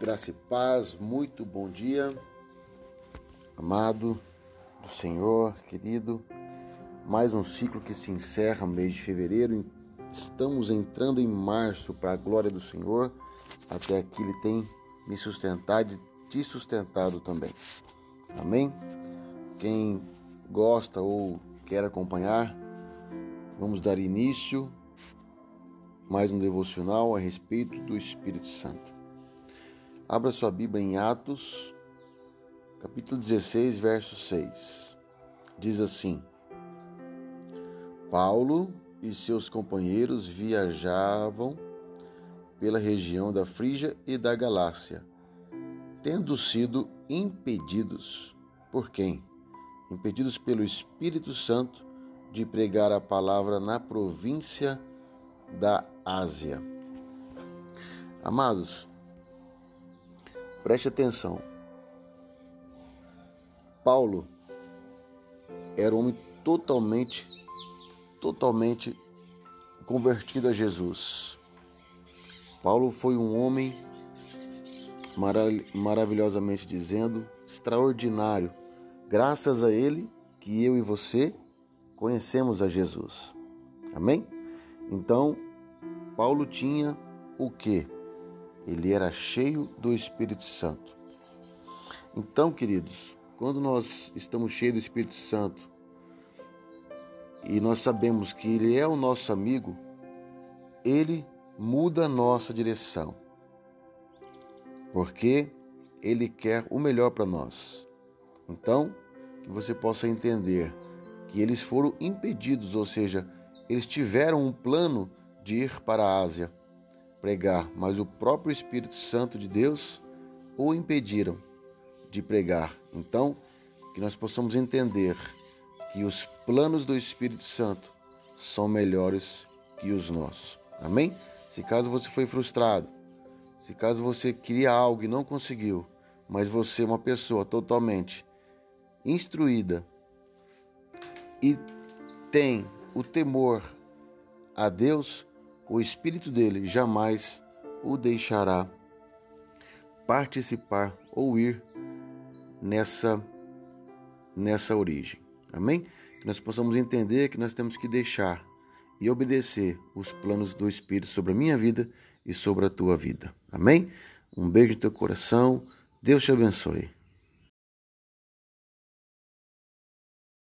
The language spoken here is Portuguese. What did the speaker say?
Graça e paz, muito bom dia, amado do Senhor, querido. Mais um ciclo que se encerra no mês de fevereiro. Estamos entrando em março para a glória do Senhor. Até aqui Ele tem me sustentado e te sustentado também. Amém? Quem gosta ou quer acompanhar, vamos dar início mais um devocional a respeito do Espírito Santo. Abra sua Bíblia em Atos, capítulo 16, verso 6. Diz assim: Paulo e seus companheiros viajavam pela região da Frígia e da Galácia, tendo sido impedidos por quem? Impedidos pelo Espírito Santo de pregar a palavra na província da Ásia. Amados, Preste atenção. Paulo era um homem totalmente, totalmente convertido a Jesus. Paulo foi um homem maravilhosamente dizendo, extraordinário. Graças a ele que eu e você conhecemos a Jesus. Amém? Então, Paulo tinha o que? Ele era cheio do Espírito Santo. Então, queridos, quando nós estamos cheios do Espírito Santo e nós sabemos que ele é o nosso amigo, ele muda a nossa direção. Porque ele quer o melhor para nós. Então, que você possa entender que eles foram impedidos, ou seja, eles tiveram um plano de ir para a Ásia pregar, mas o próprio Espírito Santo de Deus o impediram de pregar. Então, que nós possamos entender que os planos do Espírito Santo são melhores que os nossos. Amém? Se caso você foi frustrado, se caso você queria algo e não conseguiu, mas você é uma pessoa totalmente instruída e tem o temor a Deus, o Espírito dele jamais o deixará participar ou ir nessa nessa origem. Amém? Que nós possamos entender que nós temos que deixar e obedecer os planos do Espírito sobre a minha vida e sobre a tua vida. Amém? Um beijo no teu coração. Deus te abençoe.